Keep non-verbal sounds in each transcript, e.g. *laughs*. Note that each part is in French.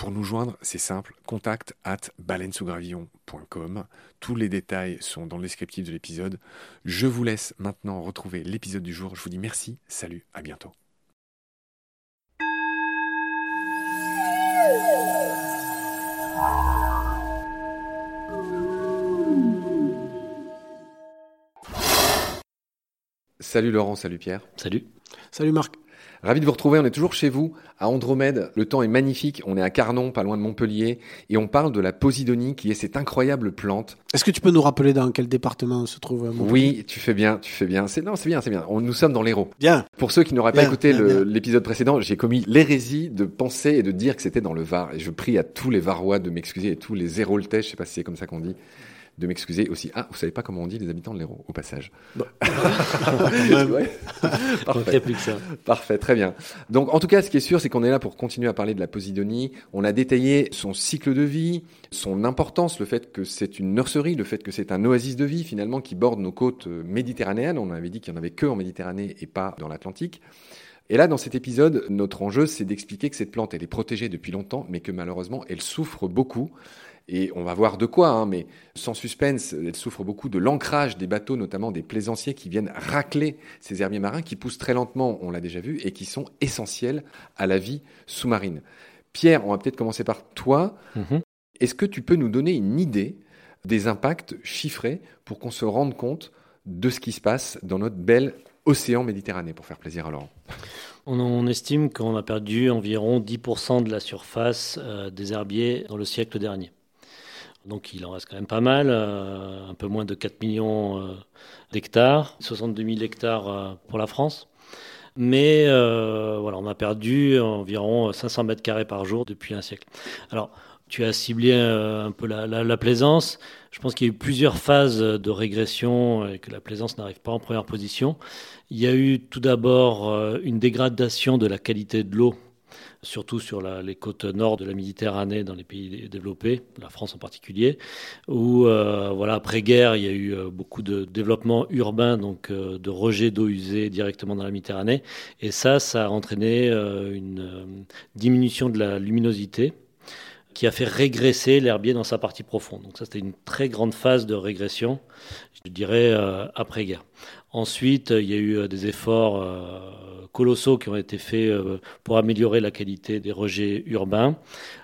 Pour nous joindre, c'est simple, contact at baleinesougravillon.com. Tous les détails sont dans le descriptif de l'épisode. Je vous laisse maintenant retrouver l'épisode du jour. Je vous dis merci, salut, à bientôt. Salut Laurent, salut Pierre. Salut. Salut Marc. Ravi de vous retrouver. On est toujours chez vous à Andromède. Le temps est magnifique. On est à Carnon, pas loin de Montpellier, et on parle de la posidonie, qui est cette incroyable plante. Est-ce que tu peux nous rappeler dans quel département on se trouve à Montpellier? Oui, tu fais bien, tu fais bien. C'est non, c'est bien, c'est bien. On, nous sommes dans l'Hérault. Bien. Pour ceux qui n'auraient pas écouté l'épisode précédent, j'ai commis l'hérésie de penser et de dire que c'était dans le Var. Et je prie à tous les Varois de m'excuser et tous les Héroltais, je sais pas si c'est comme ça qu'on dit, de m'excuser aussi. Ah, vous savez pas comment on dit les habitants de l'Hérault, au passage. *laughs* Ouais. Parfait. manquerait plus que ça. Parfait, très bien. Donc, en tout cas, ce qui est sûr, c'est qu'on est là pour continuer à parler de la posidonie. On a détaillé son cycle de vie, son importance, le fait que c'est une nurserie, le fait que c'est un oasis de vie, finalement, qui borde nos côtes euh, méditerranéennes. On avait dit qu'il n'y en avait que en Méditerranée et pas dans l'Atlantique. Et là, dans cet épisode, notre enjeu, c'est d'expliquer que cette plante, elle est protégée depuis longtemps, mais que malheureusement, elle souffre beaucoup. Et on va voir de quoi, hein, mais sans suspense, elle souffre beaucoup de l'ancrage des bateaux, notamment des plaisanciers qui viennent racler ces herbiers marins qui poussent très lentement, on l'a déjà vu, et qui sont essentiels à la vie sous-marine. Pierre, on va peut-être commencer par toi. Mhm. Est-ce que tu peux nous donner une idée des impacts chiffrés pour qu'on se rende compte de ce qui se passe dans notre bel océan Méditerranée, pour faire plaisir à Laurent On, estime qu'on a perdu environ 10% de la surface euh, des herbiers dans le siècle dernier. Donc il en reste quand même pas mal, euh, un peu moins de 4 millions euh, d'hectares, 62 000 hectares pour la France. Mais voilà, on a perdu environ 500 mètres carrés par jour depuis un siècle. Alors, tu as ciblé euh, un peu la, la- la plaisance. Je pense qu'il y a eu plusieurs phases de régression et que la plaisance n'arrive pas en première position. Il y a eu tout d'abord euh, une dégradation de la qualité de l'eau, surtout sur les côtes nord de la Méditerranée, dans les pays dé- développés, la France en particulier, où euh, voilà après-guerre il y a eu beaucoup de développement urbain, donc de rejet d'eau usée directement dans la Méditerranée, et ça, ça a entraîné une diminution de la luminosité qui a fait régresser l'herbier dans sa partie profonde. Donc ça, c'était une très grande phase de régression, je dirais, euh, après-guerre. Ensuite, euh, il y a eu euh, des efforts colossaux qui ont été faits pour améliorer la qualité des rejets urbains.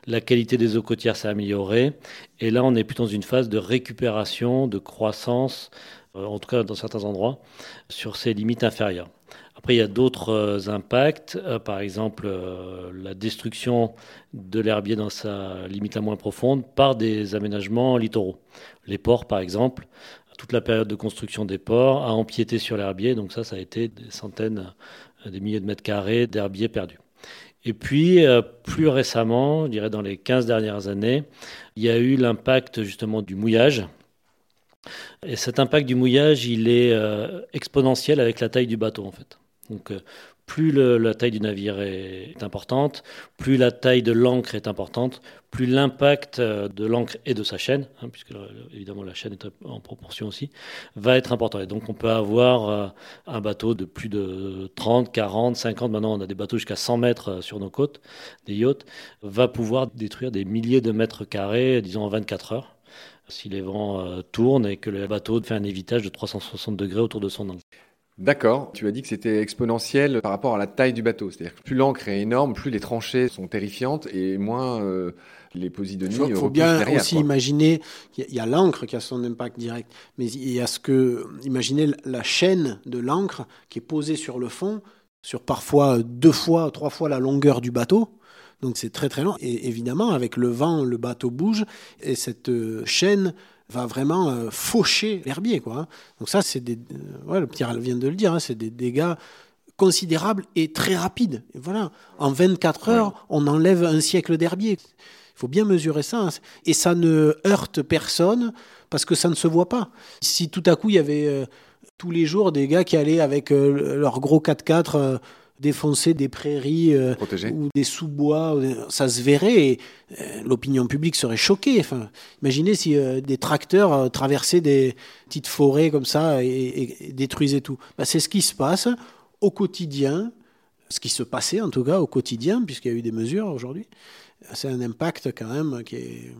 La qualité des eaux côtières s'est améliorée. Et là, on est plutôt dans une phase de récupération, de croissance, en tout cas dans certains endroits, sur ces limites inférieures. Après, il y a d'autres impacts, par exemple la destruction de l'herbier dans sa limite la moins profonde par des aménagements littoraux. Les ports, par exemple, toute la période de construction des ports a empiété sur l'herbier, donc ça, ça a été des centaines, des milliers de mètres carrés d'herbier perdus. Et puis, euh, plus récemment, je dirais dans les 15 dernières années, il y a eu l'impact justement du mouillage. Et cet impact du mouillage, il est euh, exponentiel avec la taille du bateau, en fait. Donc, euh, plus la taille du navire est importante, plus la taille de l'ancre est importante, plus l'impact euh, de l'ancre et de sa chaîne, hein, puisque évidemment la chaîne est en proportion aussi, va être important. Et donc on peut avoir euh, un bateau de plus de 30, 40, 50, maintenant on a des bateaux jusqu'à 100 mètres euh, sur nos côtes, des yachts, va pouvoir détruire des milliers de mètres carrés, disons en 24 heures si les vents tournent et que le bateau fait un évitage de 360 degrés autour de son ancre. D'accord. Tu as dit que c'était exponentiel par rapport à la taille du bateau. C'est-à-dire que plus l'encre est énorme, plus les tranchées sont terrifiantes et moins euh, les posidonies Il faut bien aussi imaginer qu'il y a, l'encre qui a son impact direct, mais il y a ce que, imaginez la chaîne de l'encre qui est posée sur le fond, sur parfois deux fois, trois fois la longueur du bateau. Donc c'est très très long. Et évidemment, avec le vent, le bateau bouge et cette euh, chaîne va vraiment euh, faucher l'herbier. Quoi. Hein. Donc ça, c'est des... Euh, ouais, le Pierre vient de le dire, hein, c'est des dégâts considérables et très rapides. Et voilà, en 24 heures, on enlève un siècle d'herbier. Il faut bien mesurer ça. Hein. Et ça ne heurte personne parce que ça ne se voit pas. Si tout à coup, il y avait euh, tous les jours des gars qui allaient avec leur gros 4x4 défoncer des prairies euh, ou des sous-bois, ça se verrait et euh, l'opinion publique serait choquée. Enfin, imaginez si euh, des tracteurs traversaient des petites forêts comme ça et, détruisaient tout. Bah, c'est ce qui se passe au quotidien, ce qui se passait en tout cas au quotidien, puisqu'il y a eu des mesures aujourd'hui. C'est un impact quand même qui est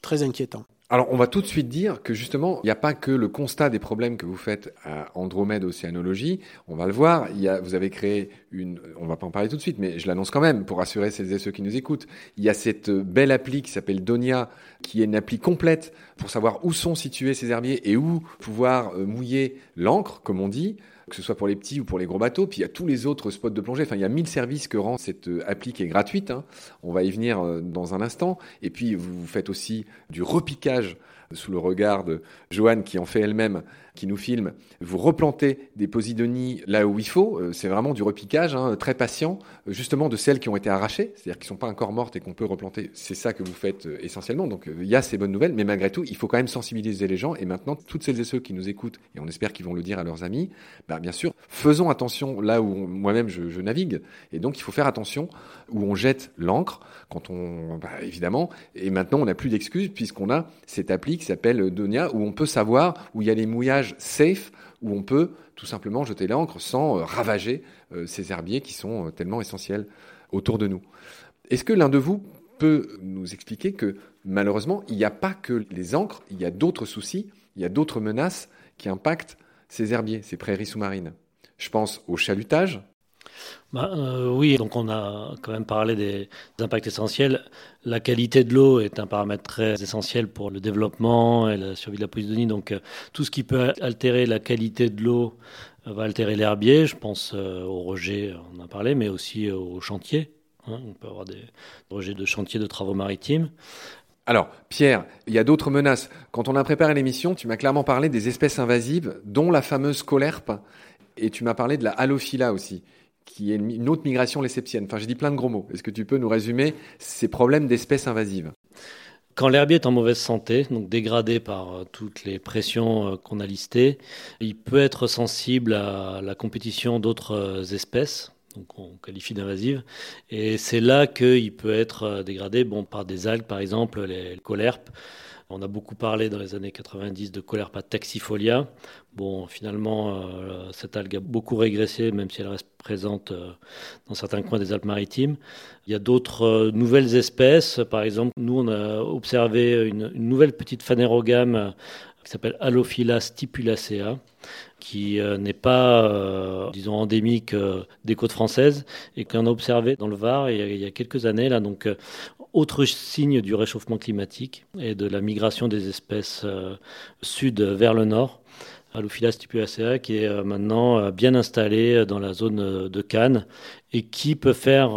très inquiétant. Alors, on va tout de suite dire que justement, il n'y a pas que le constat des problèmes que vous faites à Andromède Océanologie. On va le voir. Vous avez créé une, on va pas en parler tout de suite, mais je l'annonce quand même pour rassurer celles et ceux qui nous écoutent. Il y a cette belle appli qui s'appelle Donia, qui est une appli complète pour savoir où sont situés ces herbiers et où pouvoir euh, mouiller l'encre, comme on dit que ce soit pour les petits ou pour les gros bateaux. Puis il y a tous les autres spots de plongée. Enfin, il y a 1000 services que rend cette euh, appli qui est gratuite. Hein. On va y venir euh, dans un instant. Et puis, vous faites aussi du repiquage sous le regard de Joanne qui en fait elle-même qui nous filme, vous replantez des posidonies là où il faut. Euh, c'est vraiment du repiquage, hein, très patient, justement de celles qui ont été arrachées, c'est-à-dire qui ne sont pas encore mortes et qu'on peut replanter. C'est ça que vous faites euh, essentiellement. Donc euh, il y a ces bonnes nouvelles, mais malgré tout, il faut quand même sensibiliser les gens. Et maintenant, toutes celles et ceux qui nous écoutent, et on espère qu'ils vont le dire à leurs amis, bah, bien sûr, faisons attention là où moi-même je, je, navigue. Et donc il faut faire attention où on jette l'encre, quand on, bah, évidemment. Et maintenant, on n'a plus d'excuses puisqu'on a cette appli qui s'appelle Donia où on peut savoir où il y a les mouillages safe où on peut tout simplement jeter l'encre sans euh, ravager euh, ces herbiers qui sont euh, tellement essentiels autour de nous. Est-ce que l'un de vous peut nous expliquer que malheureusement, il n'y a pas que les encres, il y a d'autres soucis, il y a d'autres menaces qui impactent ces herbiers, ces prairies sous-marines? Je pense au chalutage, bah, euh, oui, donc on a quand même parlé des, impacts essentiels. La qualité de l'eau est un paramètre très essentiel pour le développement et la survie de la Posidonie. Donc euh, tout ce qui peut altérer la qualité de l'eau euh, va altérer l'herbier. Je pense au rejet, on en a parlé, mais aussi au chantier. Hein. on peut avoir des rejets de chantier de travaux maritimes. Alors, Pierre, il y a d'autres menaces. Quand on a préparé l'émission, tu m'as clairement parlé des espèces invasives, dont la fameuse colerpe, et tu m'as parlé de la halophila aussi qui est une autre migration lesseptienne. Enfin, j'ai dit plein de gros mots. Est-ce que tu peux nous résumer ces problèmes d'espèces invasives? Quand l'herbier est en mauvaise santé, donc dégradé par euh, toutes les pressions euh, qu'on a listées, il peut être sensible à la compétition d'autres euh, espèces, donc on qualifie d'invasive, et c'est là qu'il peut être dégradé bon, par des algues, par exemple les colerpes, on a beaucoup parlé dans les années 90 de Colerpa taxifolia. Bon, finalement, euh, cette algue a beaucoup régressé, même si elle reste présente euh, dans certains coins des Alpes-Maritimes. Il y a d'autres euh, nouvelles espèces. Par exemple, nous, on a observé une, nouvelle petite phanérogame qui s'appelle Alophyla stipulacea, qui n'est pas, disons, endémique des côtes françaises et qu'on a observé dans le Var il y a, quelques années. Là, donc, autre signe du réchauffement climatique et de la migration des espèces euh, sud vers le nord. Alophila stipuacea, qui est maintenant bien installé dans la zone de Cannes et qui peut faire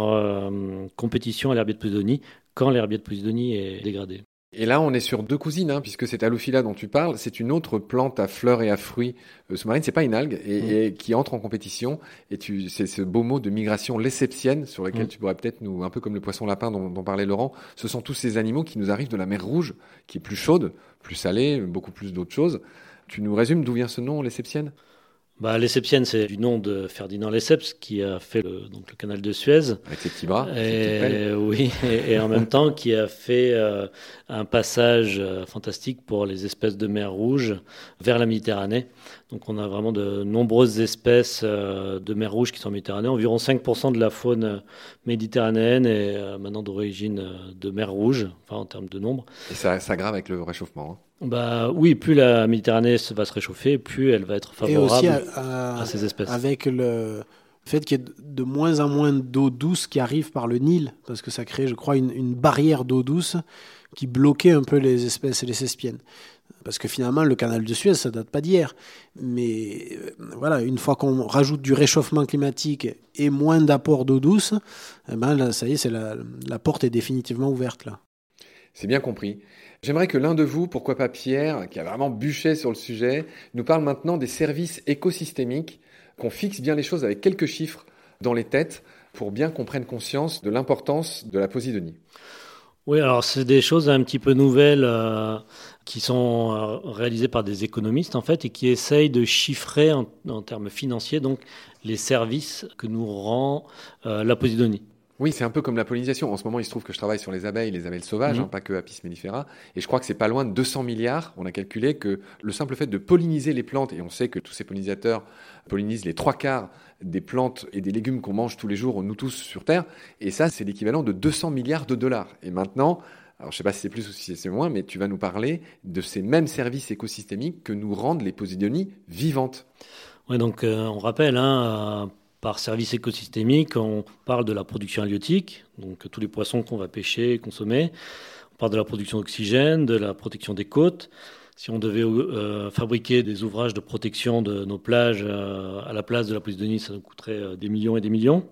compétition à l'herbier de Posidonie quand l'herbier de Posidonie est dégradé. Et là, on est sur deux cousines, hein, puisque cette Alophila dont tu parles, c'est une autre plante à fleurs et à fruits sous sous-marines. C'est pas une algue et, mm. qui entre en compétition. Et tu, c'est ce beau mot de migration lesseptienne sur lequel mm. tu pourrais peut-être nous, un peu comme le poisson lapin dont, dont, parlait Laurent. Ce sont tous ces animaux qui nous arrivent de la mer Rouge, qui est plus chaude, plus salée, beaucoup plus d'autres choses. Tu nous résumes d'où vient ce nom, lesseptienne bah, c'est du nom de Ferdinand Lesseps qui a fait le, donc, le canal de Suez. Avec ses petits bras. Et, *laughs* oui, et, en même temps qui a fait euh, un passage euh, fantastique pour les espèces de mer Rouge vers la Méditerranée. Donc on a vraiment de nombreuses espèces euh, de mer Rouge qui sont en Méditerranée. Environ 5% de la faune méditerranéenne est maintenant d'origine de mer Rouge, enfin en termes de nombre. Et ça, ça grave avec le réchauffement. Hein. Bah oui, plus la Méditerranée va se réchauffer, plus elle va être favorable à, ces espèces. Avec le fait qu'il y ait de moins en moins d'eau douce qui arrive par le Nil, parce que ça crée, je crois, une, barrière d'eau douce qui bloquait un peu les espèces et les cespiennes. Parce que finalement, le canal de Suez, ça date pas d'hier. Mais euh, voilà, une fois qu'on rajoute du réchauffement climatique et moins d'apport d'eau douce, eh ben là, ça y est, c'est la, la porte est définitivement ouverte là. C'est bien compris. J'aimerais que l'un de vous, pourquoi pas Pierre, qui a vraiment bûché sur le sujet, nous parle maintenant des services écosystémiques, qu'on fixe bien les choses avec quelques chiffres dans les têtes pour bien qu'on prenne conscience de l'importance de la posidonie. Oui, alors c'est des choses un petit peu nouvelles euh, qui sont euh, réalisées par des économistes en fait et qui essayent de chiffrer en, termes financiers donc les services que nous rend euh, la posidonie. Oui, c'est un peu comme la pollinisation. En ce moment, il se trouve que je travaille sur les abeilles, les abeilles sauvages, mhm. hein, pas que Apis mellifera. Et je crois que c'est pas loin de 200 milliards. On a calculé que le simple fait de polliniser les plantes, et on sait que tous ces pollinisateurs pollinisent les trois quarts des plantes et des légumes qu'on mange tous les jours, nous tous sur Terre. Et ça, c'est l'équivalent de 200 milliards de dollars. Et maintenant, alors je sais pas si c'est plus ou si c'est moins, mais tu vas nous parler de ces mêmes services écosystémiques que nous rendent les posidonies vivantes. Oui, donc euh, on rappelle, hein, par service écosystémique, on parle de la production halieutique, donc tous les poissons qu'on va pêcher et consommer. On parle de la production d'oxygène, de la protection des côtes. Si on devait euh, fabriquer des ouvrages de protection de nos plages euh, à la place de la Posidonie, ça nous coûterait euh, des millions et des millions.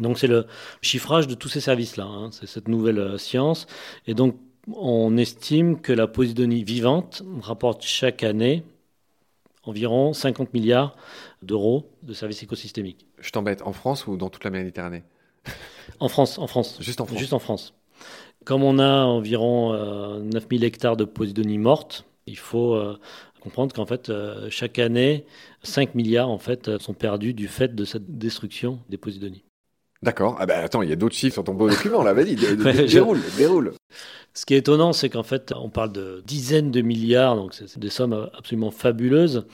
Donc c'est le chiffrage de tous ces services-là, hein. c'est cette nouvelle science. Et donc on estime que la Posidonie vivante rapporte chaque année environ 50 milliards d'euros de services écosystémiques. Je t'embête, en France ou dans toute la Méditerranée? En France, en France. Juste en France. Juste en France. Comme on a environ 9000 euh, hectares de posidonie morte, il faut euh, comprendre qu'en fait, euh, chaque année, 5 milliards en fait, sont perdus du fait de cette destruction des posidonies. D'accord. Ah ben attends, il y a d'autres chiffres sur ton beau document là. Vas-y, *laughs* déroule, déroule. Ce qui est étonnant, c'est qu'en fait, on parle de dizaines de milliards, donc c'est des sommes absolument fabuleuses.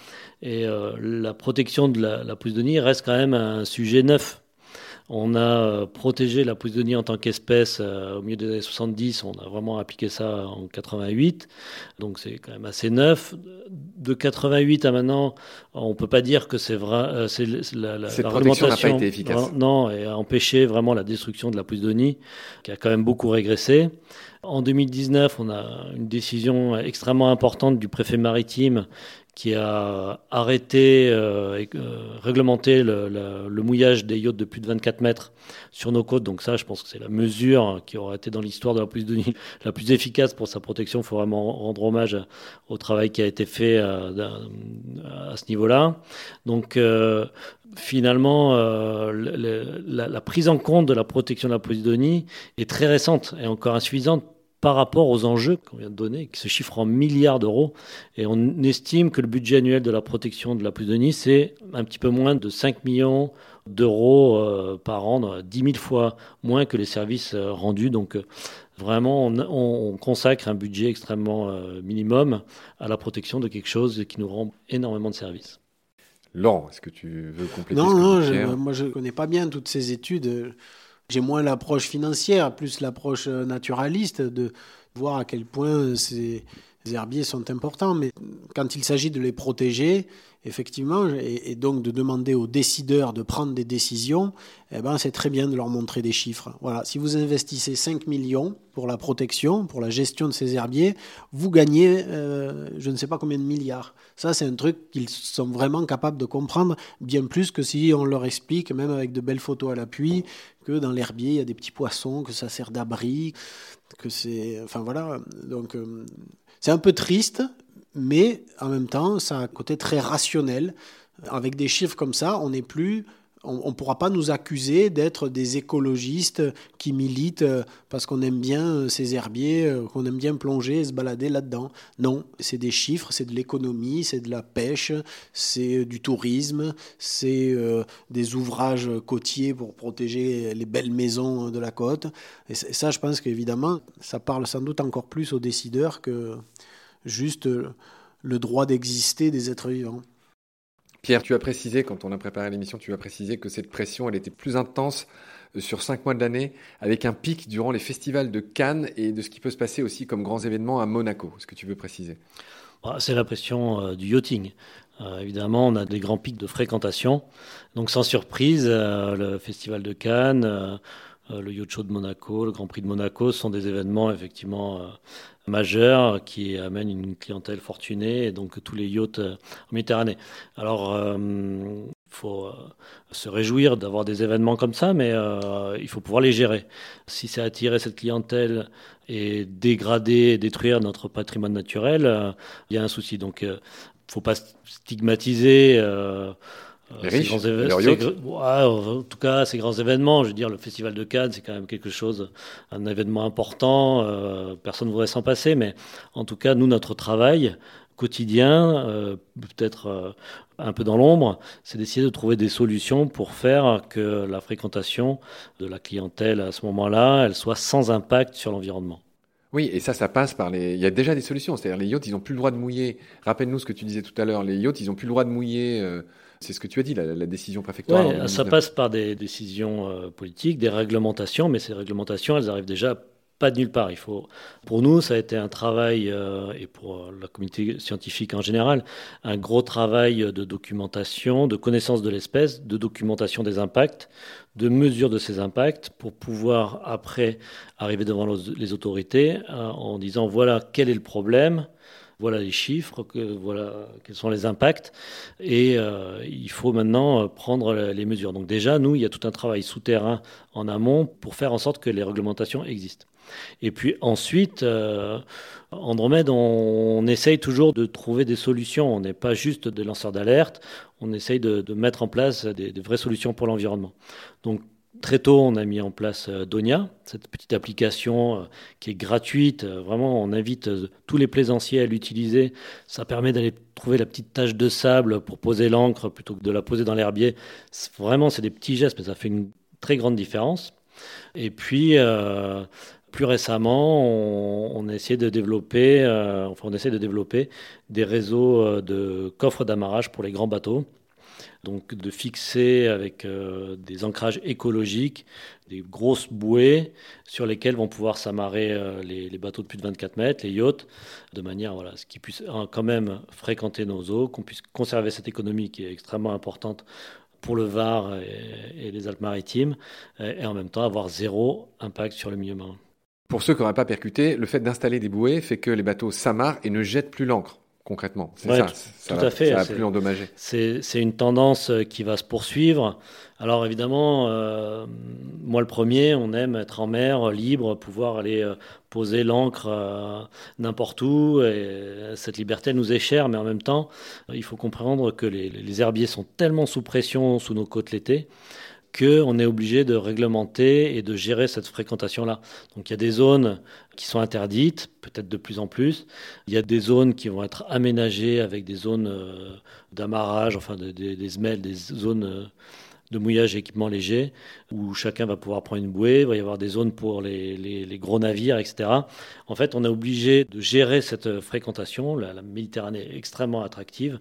Et euh, la protection de la, la reste quand même un sujet neuf. On a euh, protégé la posidonie en tant qu'espèce euh, au milieu des années 70. On a vraiment appliqué ça en 88. Donc c'est quand même assez neuf. De 88 à maintenant, on ne peut pas dire que c'est vrai. Euh, c'est la, la, Cette protection n'a pas été efficace. Non, et a empêché vraiment la destruction de la posidonie, qui a quand même beaucoup régressé. En 2019, on a une décision extrêmement importante du préfet maritime qui a arrêté euh, et euh, réglementé le, mouillage des yachts de plus de 24 mètres sur nos côtes. Donc ça, je pense que c'est la mesure qui aurait été dans l'histoire de la plus, *laughs* la plus efficace pour sa protection. Il faut vraiment rendre hommage au travail qui a été fait euh, à ce niveau-là. Donc finalement, la, la, prise en compte de la protection de la Posidonie est très récente et encore insuffisante par rapport aux enjeux qu'on vient de donner, qui se chiffrent en milliards d'euros. Et on estime que le budget annuel de la protection de la Posidonie, c'est un petit peu moins de 5 millions d'euros euh, par an, 10 000 fois moins que les services euh, rendus. Donc euh, vraiment, on, consacre un budget extrêmement minimum à la protection de quelque chose qui nous rend énormément de services. Laurent, est-ce que tu veux compléter Non, non, moi je ne connais pas bien toutes ces études. J'ai moins l'approche financière, plus l'approche euh, naturaliste de voir à quel point ces herbiers sont importants. Mais quand il s'agit de les protéger, effectivement, et, donc de demander aux décideurs de prendre des décisions, eh ben, c'est très bien de leur montrer des chiffres. Voilà, si vous investissez 5 millions pour la protection, pour la gestion de ces herbiers, vous gagnez euh, je ne sais pas combien de milliards. Ça, c'est un truc qu'ils sont vraiment capables de comprendre, bien plus que si on leur explique, même avec de belles photos à l'appui, que dans l'herbier, il y a des petits poissons, que ça sert d'abri, que c'est... Enfin voilà, donc euh, c'est un peu triste, mais en même temps, ça a un côté très rationnel. Avec des chiffres comme ça, on n'est plus on ne pourra pas nous accuser d'être des écologistes qui militent euh, parce qu'on aime bien euh, ces herbiers, euh, qu'on aime bien plonger et se balader là-dedans. Non, c'est des chiffres, c'est de l'économie, c'est de la pêche, c'est du tourisme, c'est des ouvrages côtiers pour protéger les belles maisons de la côte. Et ça, je pense qu'évidemment, ça parle sans doute encore plus aux décideurs que juste le droit d'exister des êtres vivants. Pierre, tu as précisé, quand on a préparé l'émission, tu as précisé que cette pression, elle était plus intense euh, sur cinq mois de l'année, avec un pic durant les festivals de Cannes et de ce qui peut se passer aussi comme grands événements à Monaco. Est-ce que tu veux préciser? Bah, C'est la pression euh, du yachting. Euh, évidemment, on a des grands pics de fréquentation. Donc, sans surprise, le festival de Cannes, le Yacht Show de Monaco, le Grand Prix de Monaco sont des événements effectivement majeur qui amène une clientèle fortunée et donc tous les yachts euh, en Méditerranée. Alors, il euh, faut euh, se réjouir d'avoir des événements comme ça, mais il faut pouvoir les gérer. Si c'est attirer cette clientèle et dégrader, détruire notre patrimoine naturel, il y a un souci. Donc, il faut pas stigmatiser. Les riches, En tout cas, ces grands événements, je veux dire, le Festival de Cannes, c'est quand même quelque chose, un événement important. Euh, personne ne voudrait s'en passer, mais en tout cas, nous, notre travail quotidien, euh, peut-être euh, un peu dans l'ombre, c'est d'essayer de trouver des solutions pour faire que la fréquentation de la clientèle à ce moment-là, elle soit sans impact sur l'environnement. Oui, et ça, ça passe par les. Il y a déjà des solutions. C'est-à-dire, les yachts, ils n'ont plus le droit de mouiller. Rappelle-nous ce que tu disais tout à l'heure. Les yachts, ils n'ont plus le droit de mouiller. C'est ce que tu as dit, la, décision préfectorale. ça passe par des décisions euh, politiques, des réglementations, mais ces réglementations, elles arrivent déjà pas de nulle part. Il faut, pour nous, ça a été un travail, euh, et pour euh, la communauté scientifique en général, un gros travail de documentation, de connaissance de l'espèce, de documentation des impacts, de mesure de ces impacts, pour pouvoir après arriver devant les autorités en disant voilà quel est le problème, voilà les chiffres, voilà quels sont les impacts, et euh, il faut maintenant prendre les mesures. Donc déjà, nous, il y a tout un travail souterrain en amont pour faire en sorte que les réglementations existent. Et puis ensuite, euh, Andromède, on, essaye toujours de trouver des solutions. On n'est pas juste des lanceurs d'alerte, on essaye de, mettre en place des, des vraies solutions pour l'environnement. Donc Très tôt, on a mis en place euh, Donia, cette petite application euh, qui est gratuite. Euh, vraiment, on invite tous les plaisanciers à l'utiliser. Ça permet d'aller trouver la petite tache de sable pour poser l'encre plutôt que de la poser dans l'herbier. Vraiment, c'est des petits gestes, mais ça fait une très grande différence. Et puis, plus récemment, on, a essayé de développer, enfin, on essaie de développer des réseaux de coffres d'amarrage pour les grands bateaux donc de fixer avec euh, des ancrages écologiques des grosses bouées sur lesquelles vont pouvoir s'amarrer euh, les, bateaux de plus de 24 mètres, les yachts, de manière voilà, ce qui puisse hein, quand même fréquenter nos eaux, qu'on puisse conserver cette économie qui est extrêmement importante pour le Var et, les Alpes-Maritimes, et, en même temps avoir zéro impact sur le milieu marin. Pour ceux qui n'auraient pas percuté, le fait d'installer des bouées fait que les bateaux s'amarrent et ne jettent plus l'encre concrètement. C'est ça, tout, à fait. Ça va plus endommager. C'est une tendance euh, qui va se poursuivre. Alors évidemment, euh, moi le premier, on aime être en mer, libre, pouvoir aller euh, poser l'encre n'importe où. Et cette liberté nous est chère, mais en même temps, il faut comprendre que les, les herbiers sont tellement sous pression sous nos côtes l'été qu'on est obligé de réglementer et de gérer cette fréquentation-là. Donc il y a des zones qui sont interdites, peut-être de plus en plus. Il y a des zones qui vont être aménagées avec des zones euh, d'amarrage, enfin des, des, des zones euh, de mouillage et équipement léger, où chacun va pouvoir prendre une bouée, il va y avoir des zones pour les, gros navires, etc. En fait, on est obligé de gérer cette fréquentation. La, Méditerranée est extrêmement attractive,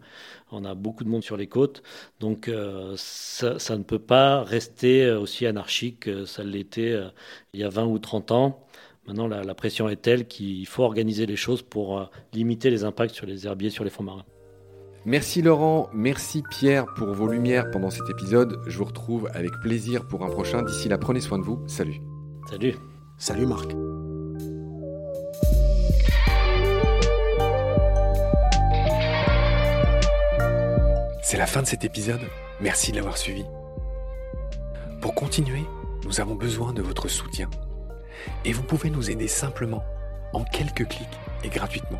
on a beaucoup de monde sur les côtes, donc euh, ça, ne peut pas rester aussi anarchique que ça l'était euh, il y a 20 ou 30 ans. Maintenant, la, pression est telle qu'il faut organiser les choses pour euh, limiter les impacts sur les herbiers, sur les fonds marins. Merci Laurent, merci Pierre pour vos lumières pendant cet épisode. Je vous retrouve avec plaisir pour un prochain. D'ici là, prenez soin de vous. Salut. Salut. Salut Marc. C'est la fin de cet épisode. Merci de l'avoir suivi. Pour continuer, nous avons besoin de votre soutien. Et vous pouvez nous aider simplement, en quelques clics et gratuitement.